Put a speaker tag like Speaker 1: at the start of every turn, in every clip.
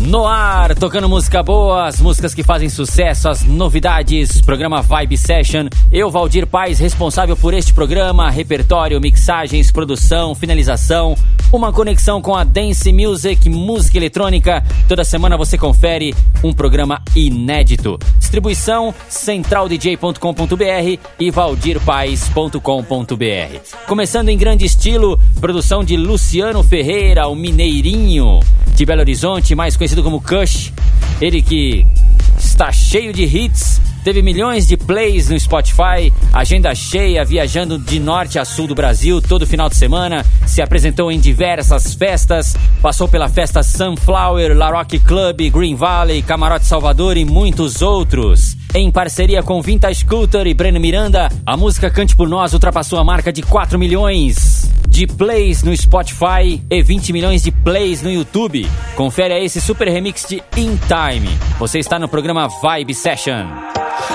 Speaker 1: No ar, tocando música boa, as músicas que fazem sucesso, as novidades, programa Vibe Session. Eu, Valdir Paz, responsável por este programa, repertório, mixagens, produção, finalização, uma conexão com a dance music, música eletrônica. Toda semana você confere um programa inédito. Distribuição centraldj.com.br e valdirpaz.com.br. Começando em grande estilo, produção de Luciano Ferreira, o Mineirinho de Belo Horizonte, mais conhecido como Kush. Ele que está cheio de hits Teve milhões de plays no Spotify, agenda cheia, viajando de norte a sul do Brasil todo final de semana, se apresentou em diversas festas, passou pela festa Sunflower, La Rock Club, Green Valley, Camarote Salvador e muitos outros. Em parceria com Vintage Scooter e Breno Miranda, a música Cante por Nós ultrapassou a marca de 4 milhões de plays no Spotify e 20 milhões de plays no YouTube. Confere aí esse super remix de In Time. Você está no programa Vibe Session.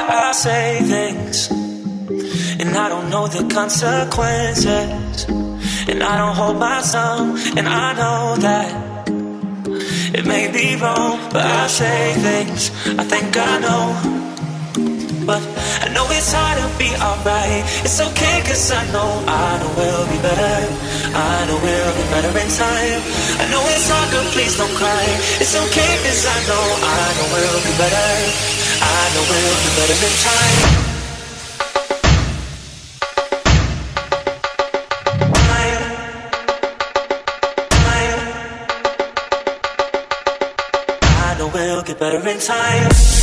Speaker 2: I say things, and I don't know the consequences. And I don't hold my tongue, and I know that it may be wrong, but I say things I think I know. But I know it's hard to be alright. It's okay, cause I know, I know we'll be better. I know we'll be better in time. I know it's hard, but please don't cry. It's okay, cause I know, I know we'll be better. I know we'll do better in time. I know we'll get better in time.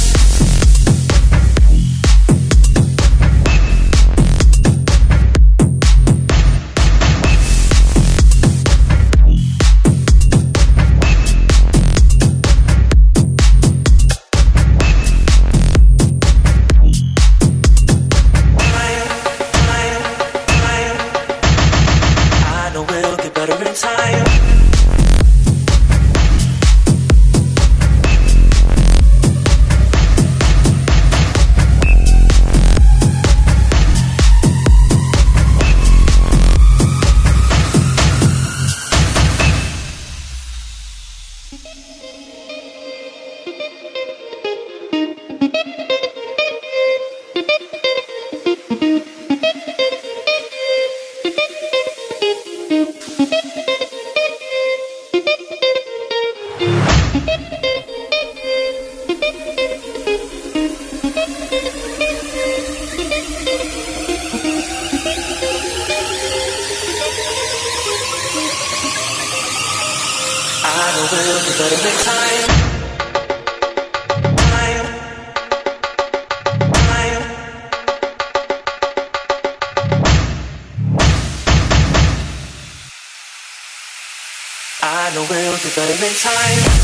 Speaker 3: I know we'll do better in
Speaker 4: time.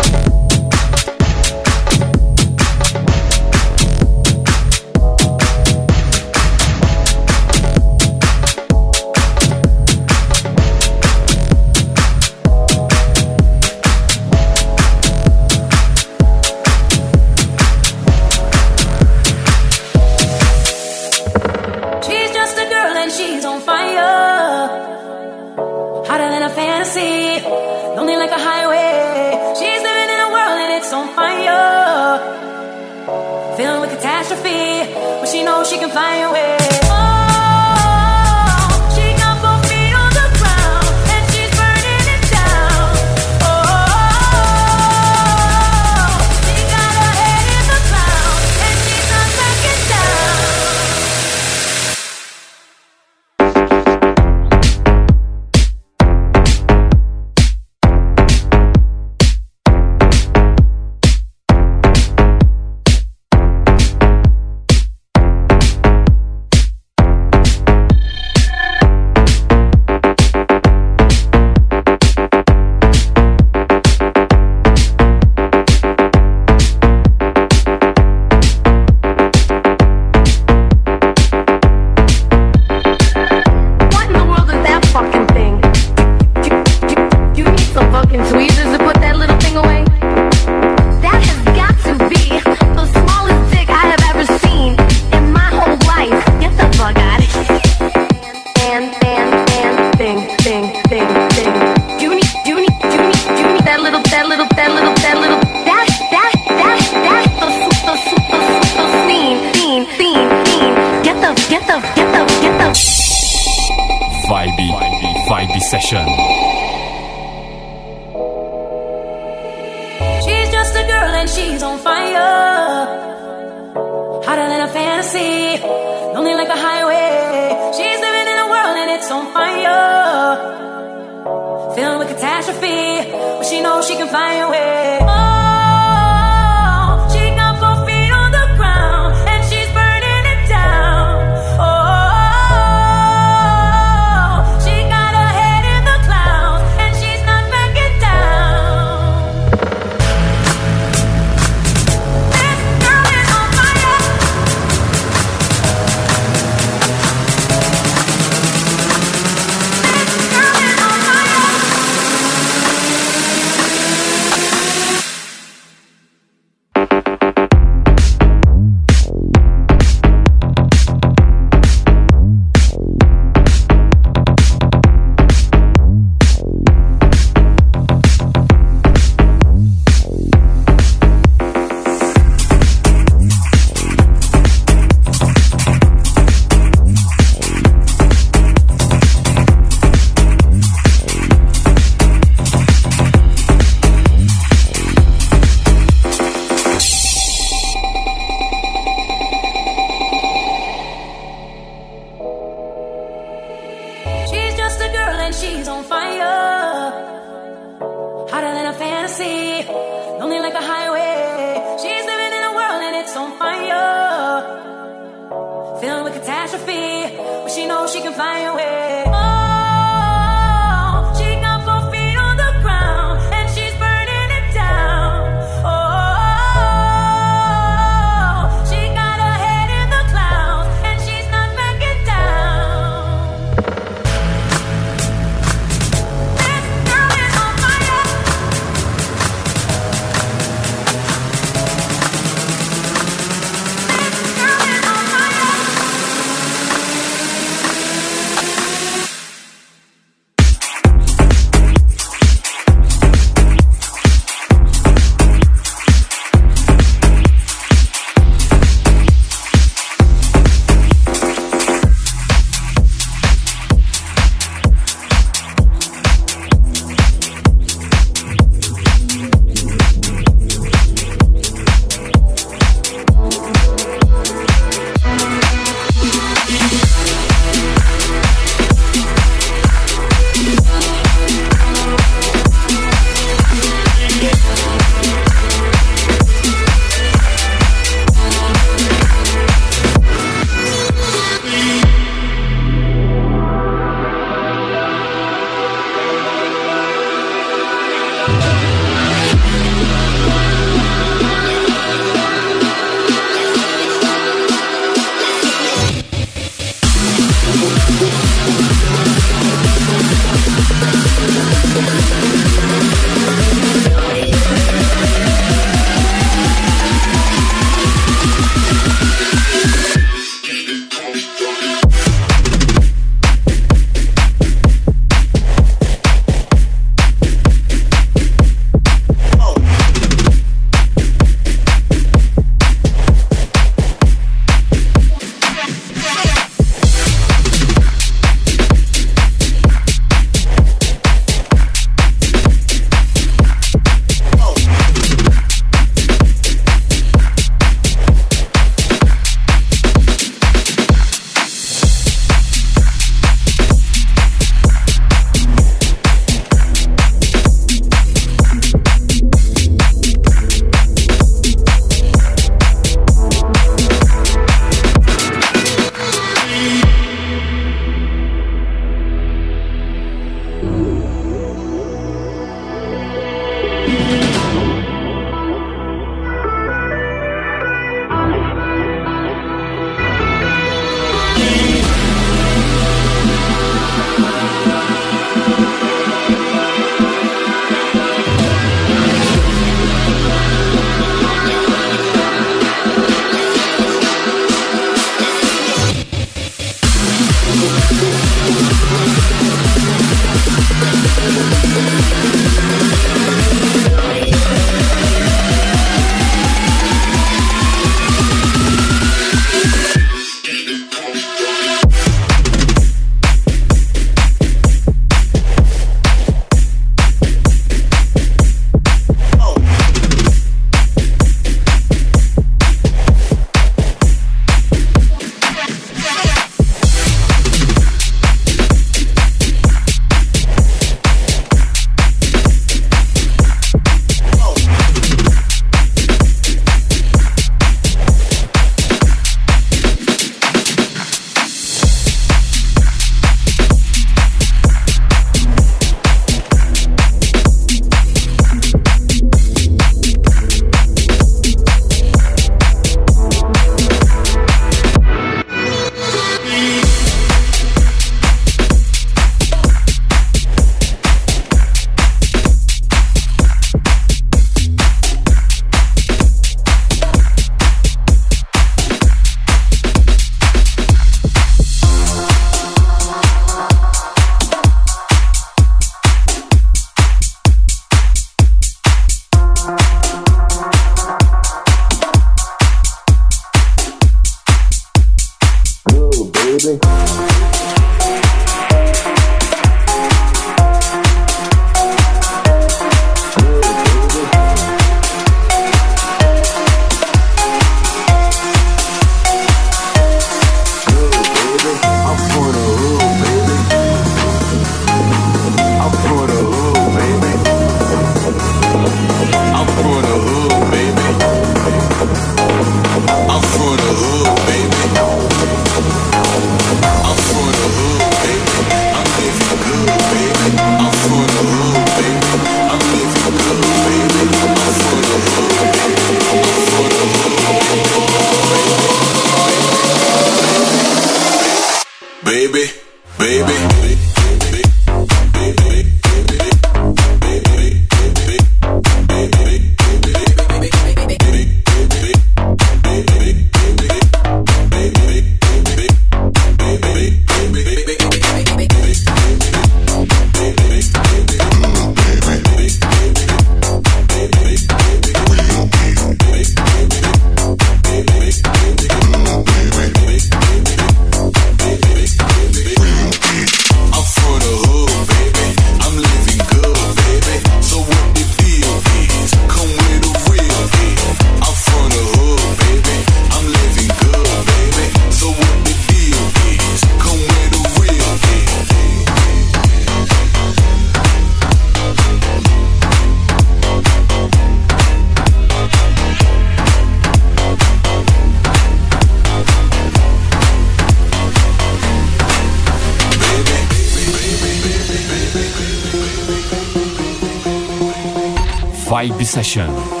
Speaker 4: Session.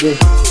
Speaker 5: baby.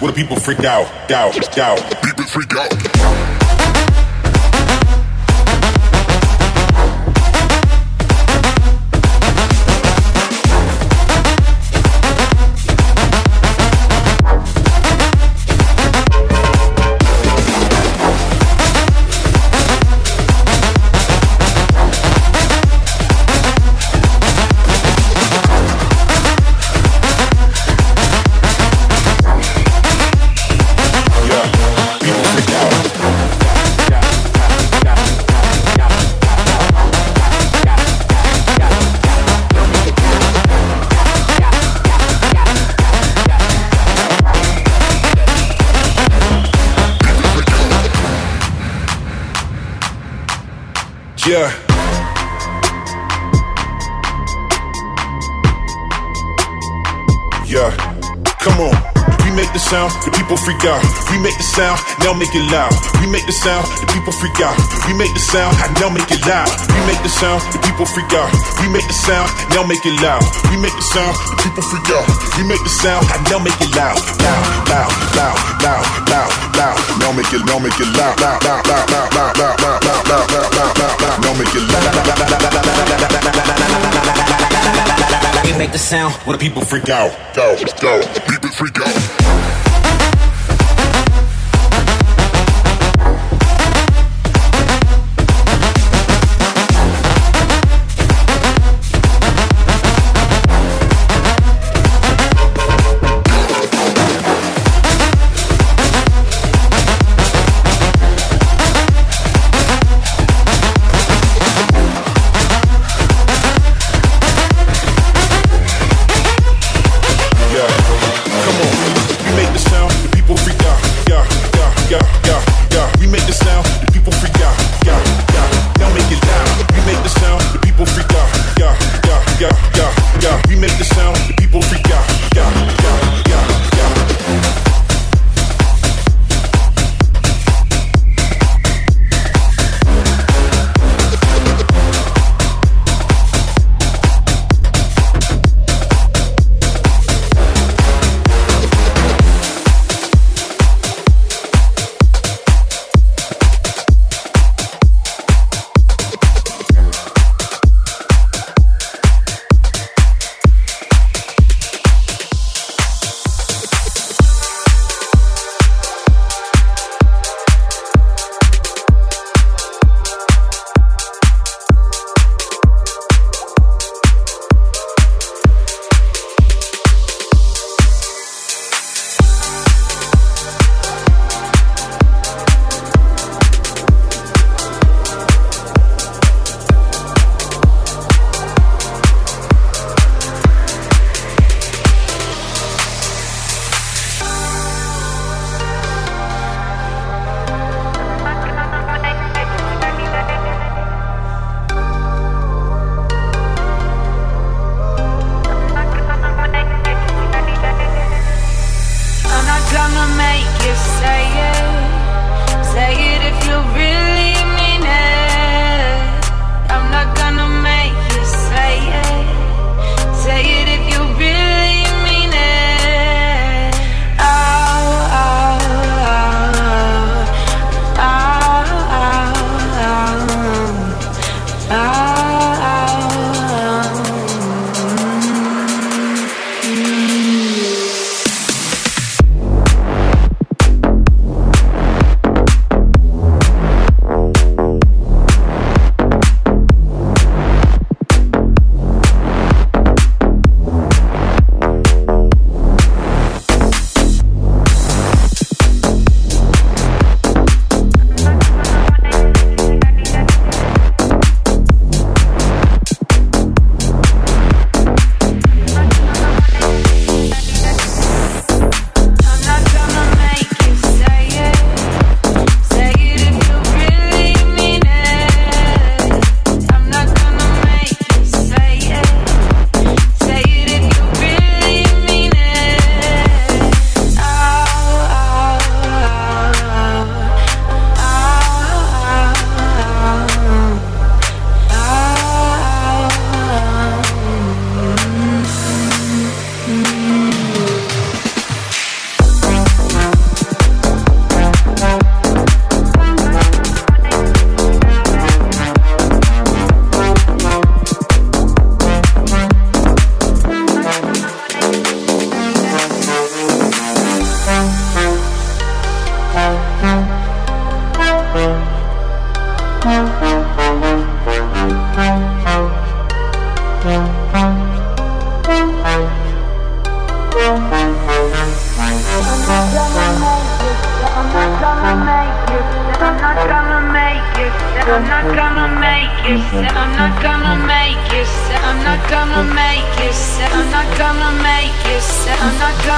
Speaker 5: What do people freak out? Doubt, doubt. People freak freak out. We make the sound, now make it loud. We make the sound, the people freak out. We make the sound, now make it loud. We make the sound, the people freak out. We make the sound, now make it loud. We make the sound, the people freak out. We make the sound, now make it loud. Loud, loud, loud, loud, loud, loud. Now make it, now make it loud, loud, loud, loud, loud, loud, loud, loud, loud, loud, loud, loud, loud, loud. Now make it loud. We make the sound where the people freak out. Go, go, people freak out.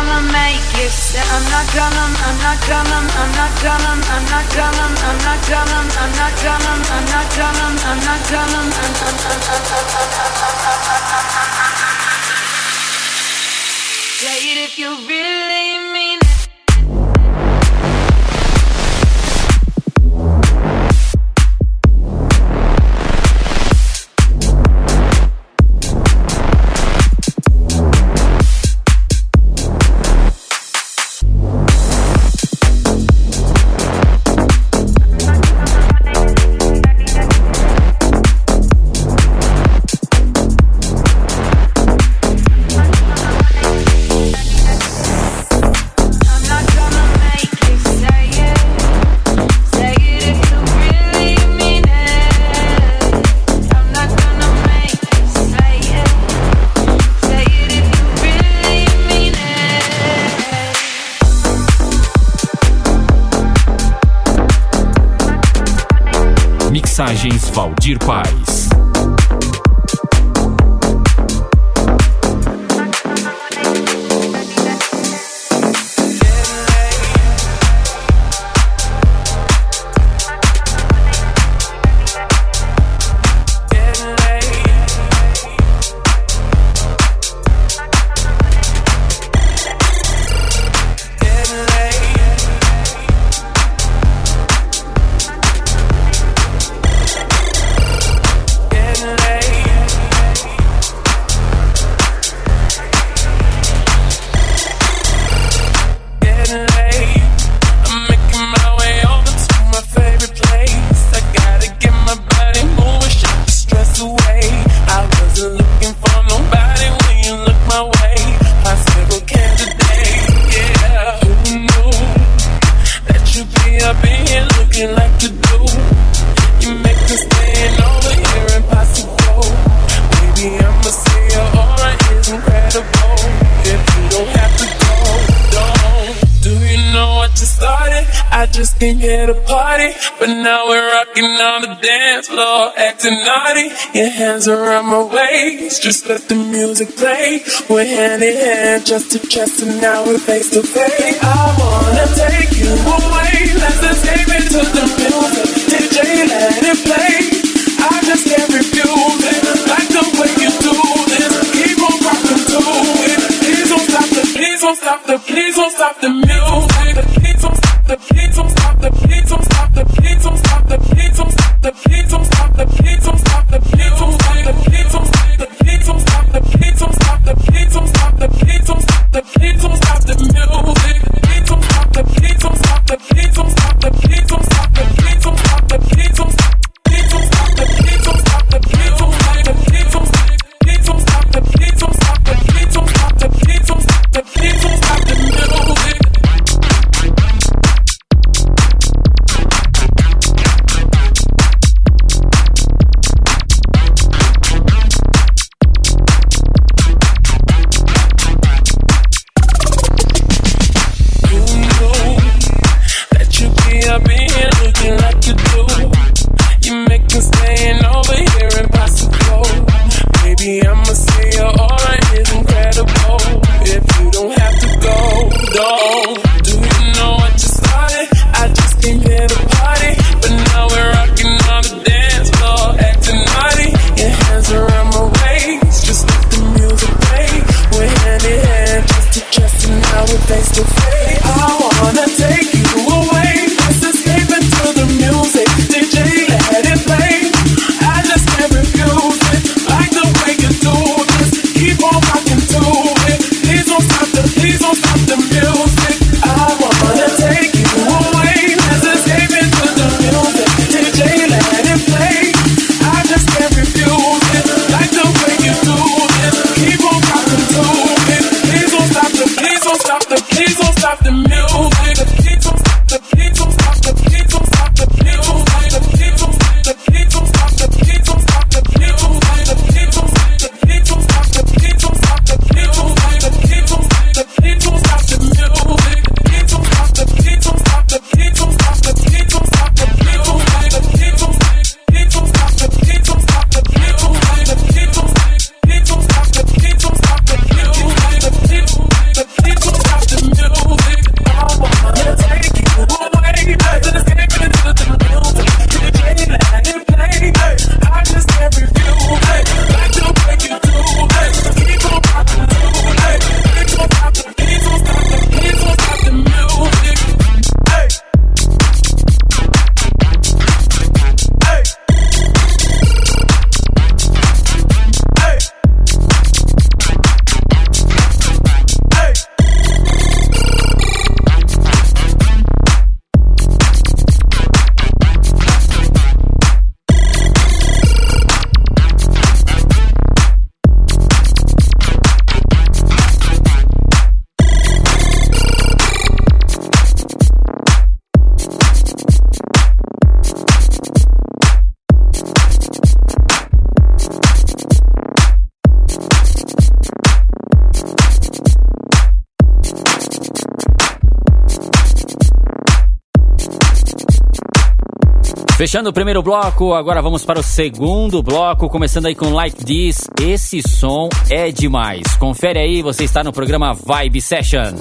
Speaker 3: Gonna make it. I'm not gonna, I'm not gonna, I'm not gonna, I'm not gonna, I'm not gonna, I'm not gonna, I'm not gonna, I'm not gonna. Say it if you really mean it.
Speaker 4: Mensagens Valdir Paz.
Speaker 6: Your hands around my waist, just let the music play. We're hand in hand, just to chest, and now we're face to face. I wanna take you away, let's escape into the music. DJ, let it play. I just can't refuse it. Like the way you do this, keep on rocking to it. Please don't stop the, please don't stop the, please don't stop the music. You do
Speaker 1: Fechando o primeiro bloco, agora vamos para o segundo bloco, começando aí com Like This. Esse som é demais. Confere aí, você está no programa Vibe Session.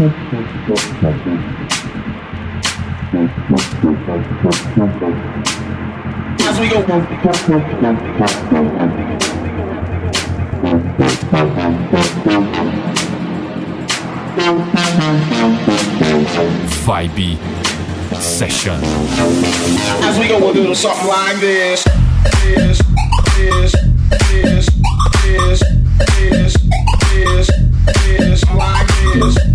Speaker 1: Vibe Session.
Speaker 7: As we go, we'll do something like this. This, this, this, this, this, this, this, like. This,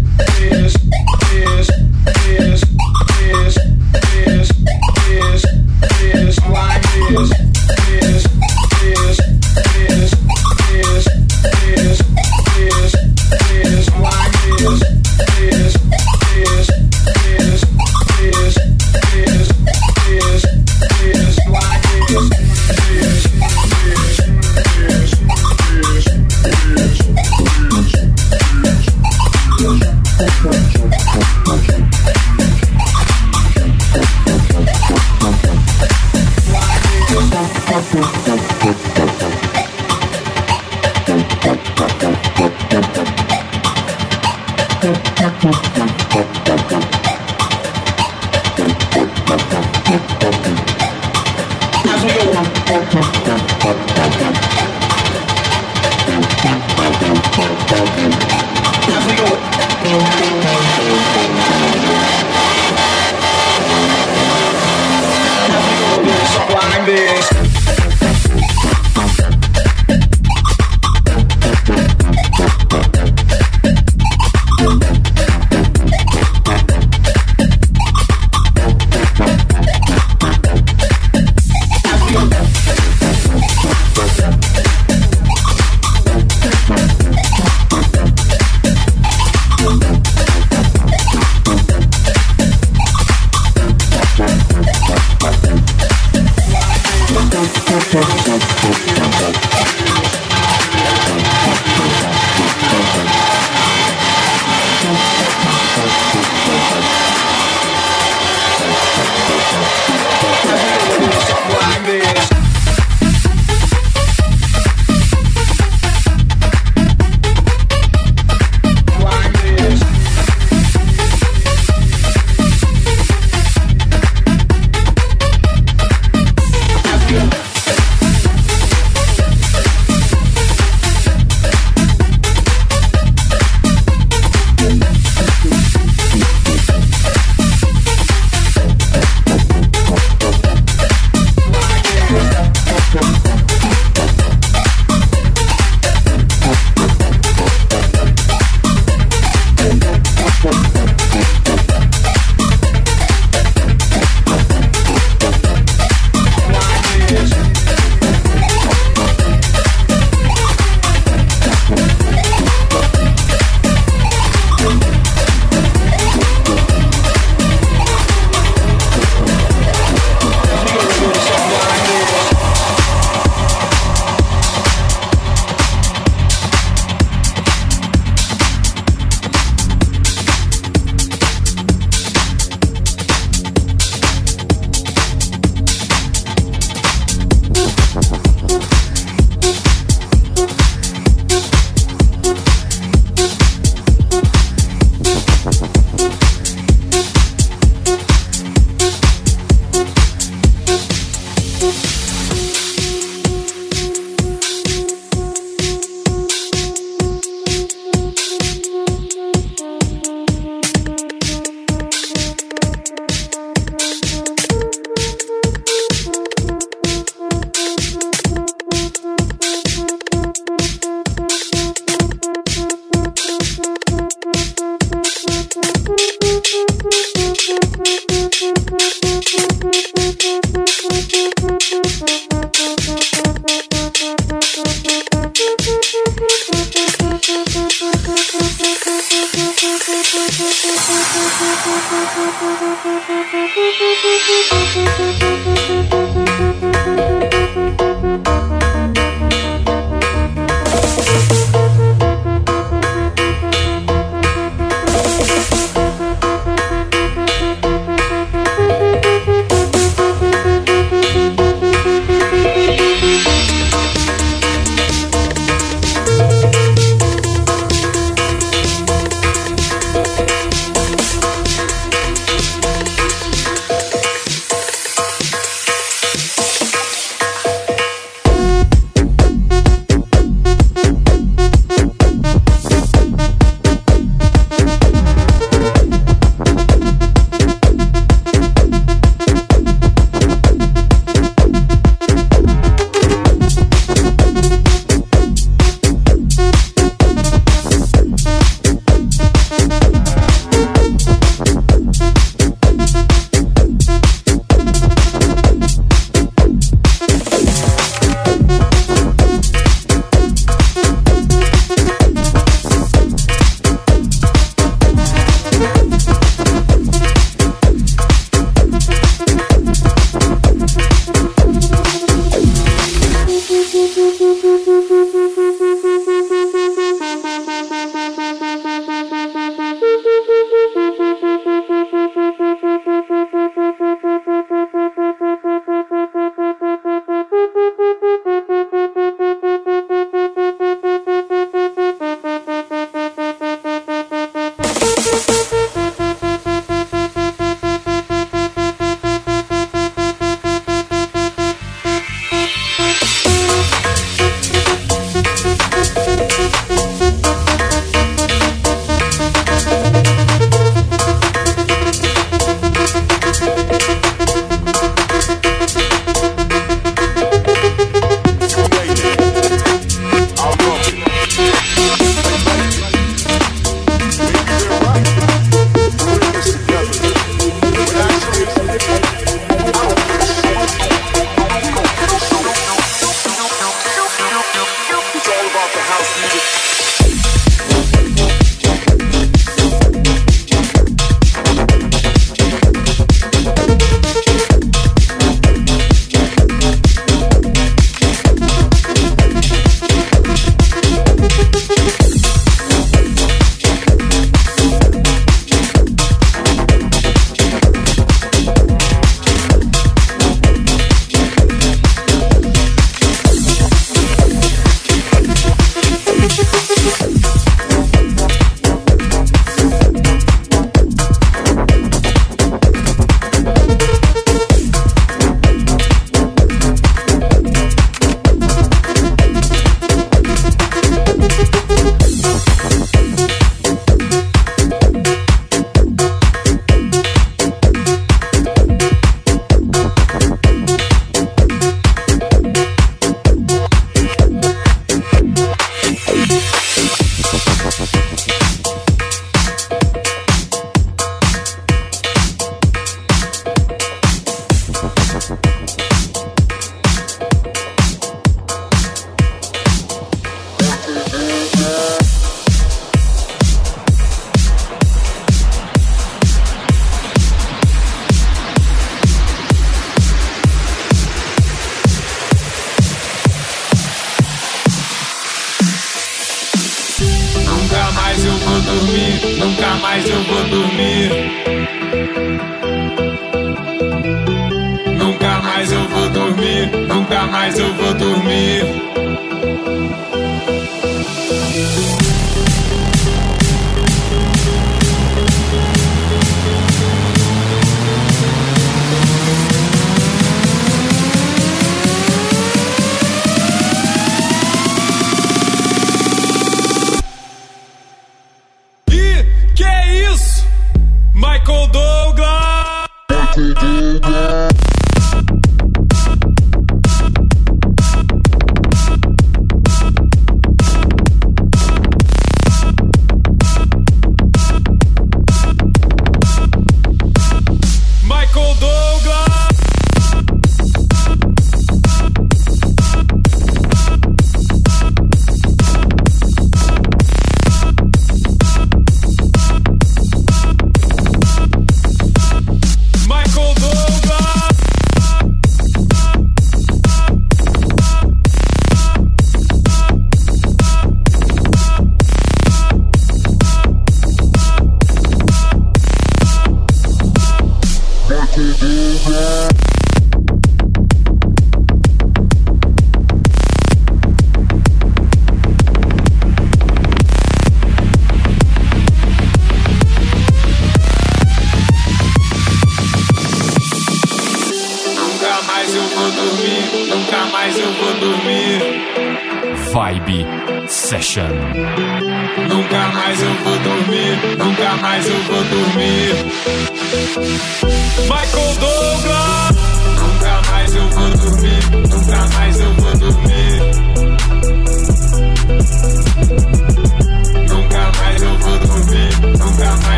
Speaker 8: Michael Douglas.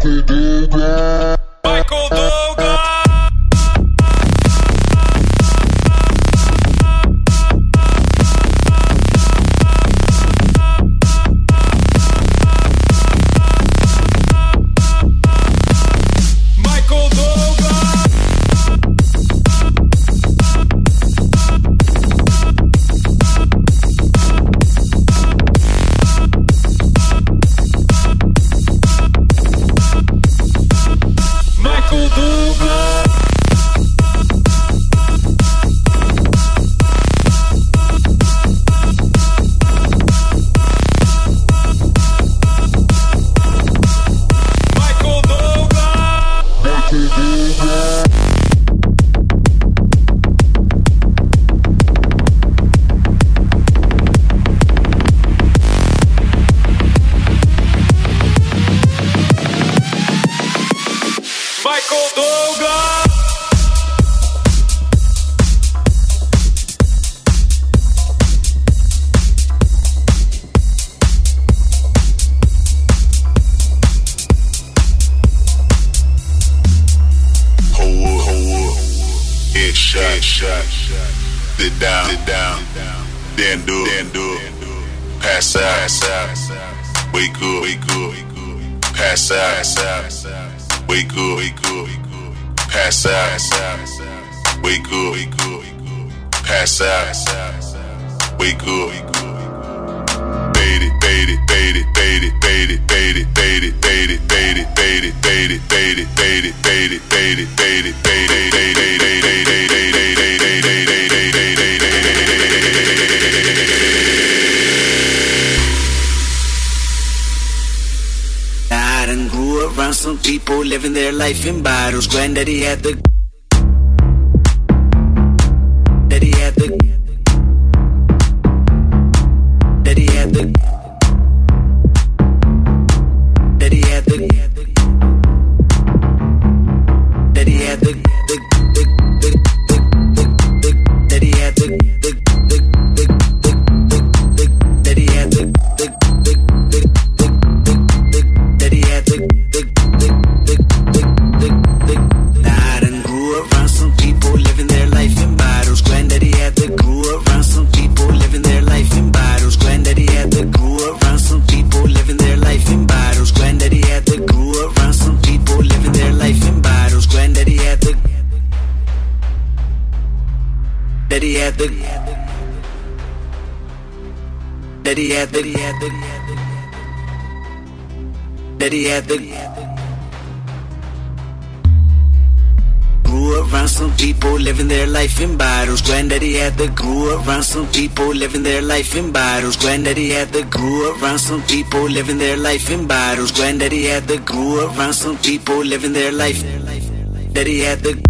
Speaker 9: to do that. wake up.
Speaker 10: Faded, faded, around some people living their life in bottles. Granddaddy had the some people living their life in bottles. Granddaddy had the grew around some people living their life in bottles. Granddaddy had the grew around some people living their life. Daddy had the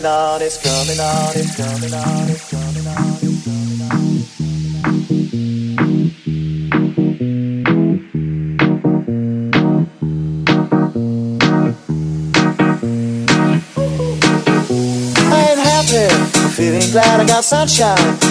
Speaker 11: coming on. It's coming on. It's coming on. It's coming on. It's coming on. I ain't happy, feeling glad I got sunshine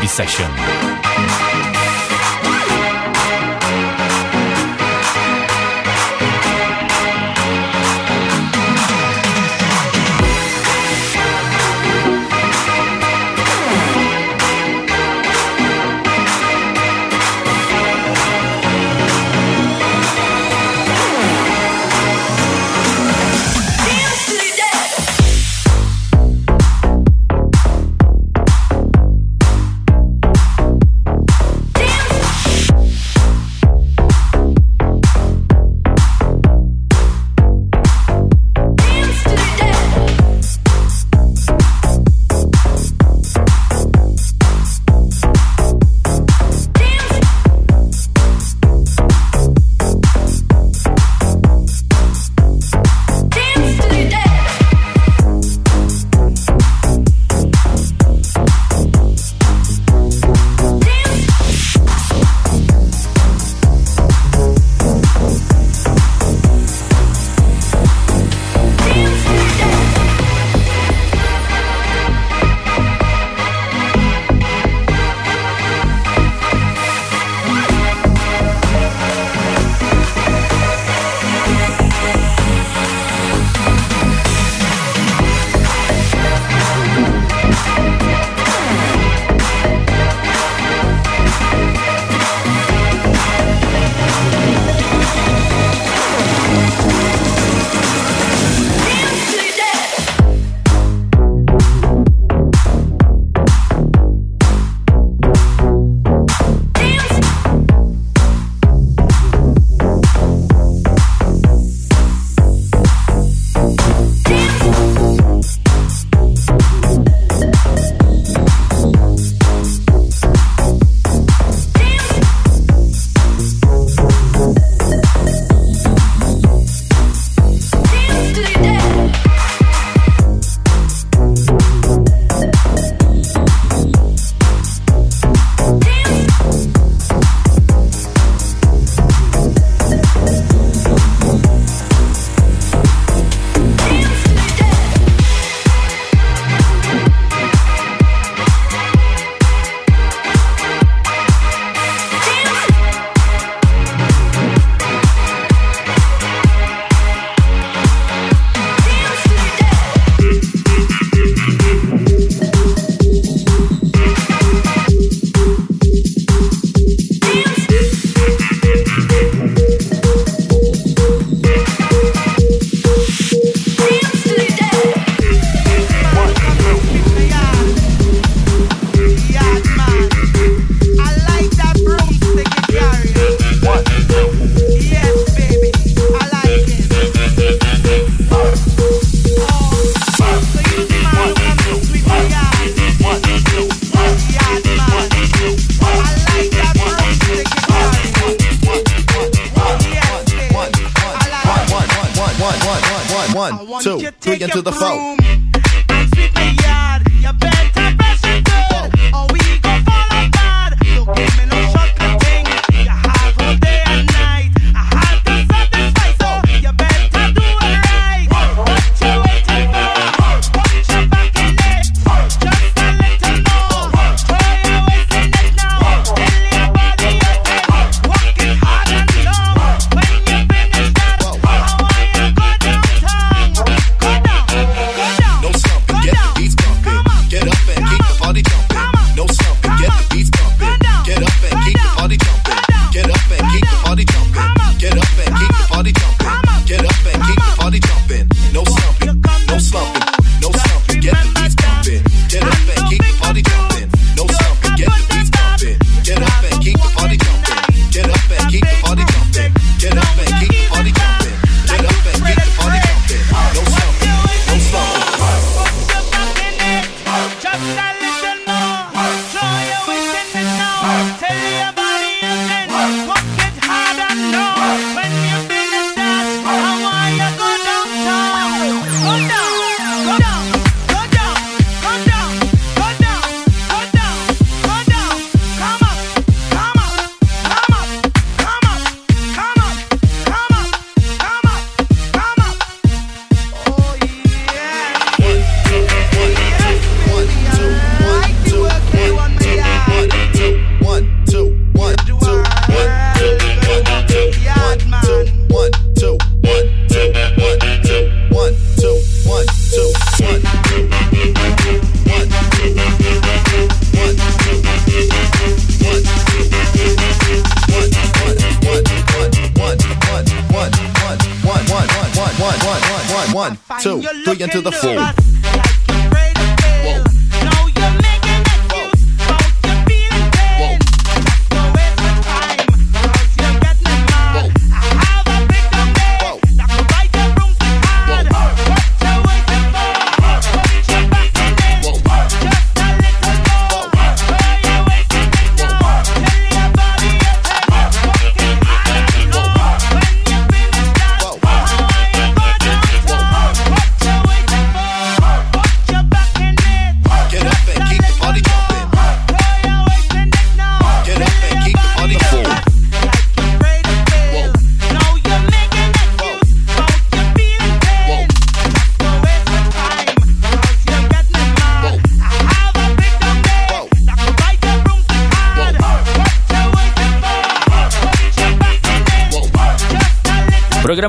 Speaker 4: Vibe Session.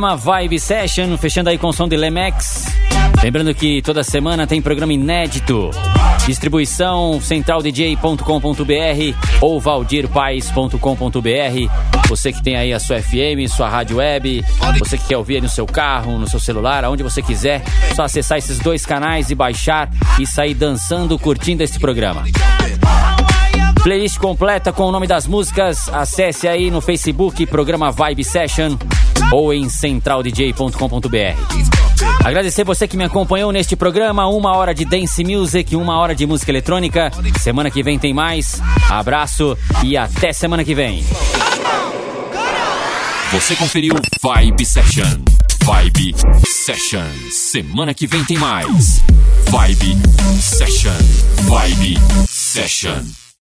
Speaker 1: Programa Vibe Session, fechando aí com o som de Lemex. Lembrando que toda semana tem programa inédito. Distribuição centraldj.com.br ou valdirpais.com.br. Você que tem aí a sua FM, sua rádio web, você que quer ouvir no seu carro, no seu celular, aonde você quiser, só acessar esses dois canais e baixar e sair dançando, curtindo este programa. Playlist completa com o nome das músicas, acesse aí no Facebook, programa Vibe Session ou em centraldj.com.br. Agradecer você que me acompanhou neste programa, uma hora de dance music, uma hora de música eletrônica. Semana que vem tem mais. Abraço e até semana que vem.
Speaker 4: Você conferiu Vibe Session. Vibe Session. Semana que vem tem mais. Vibe Session. Vibe Session.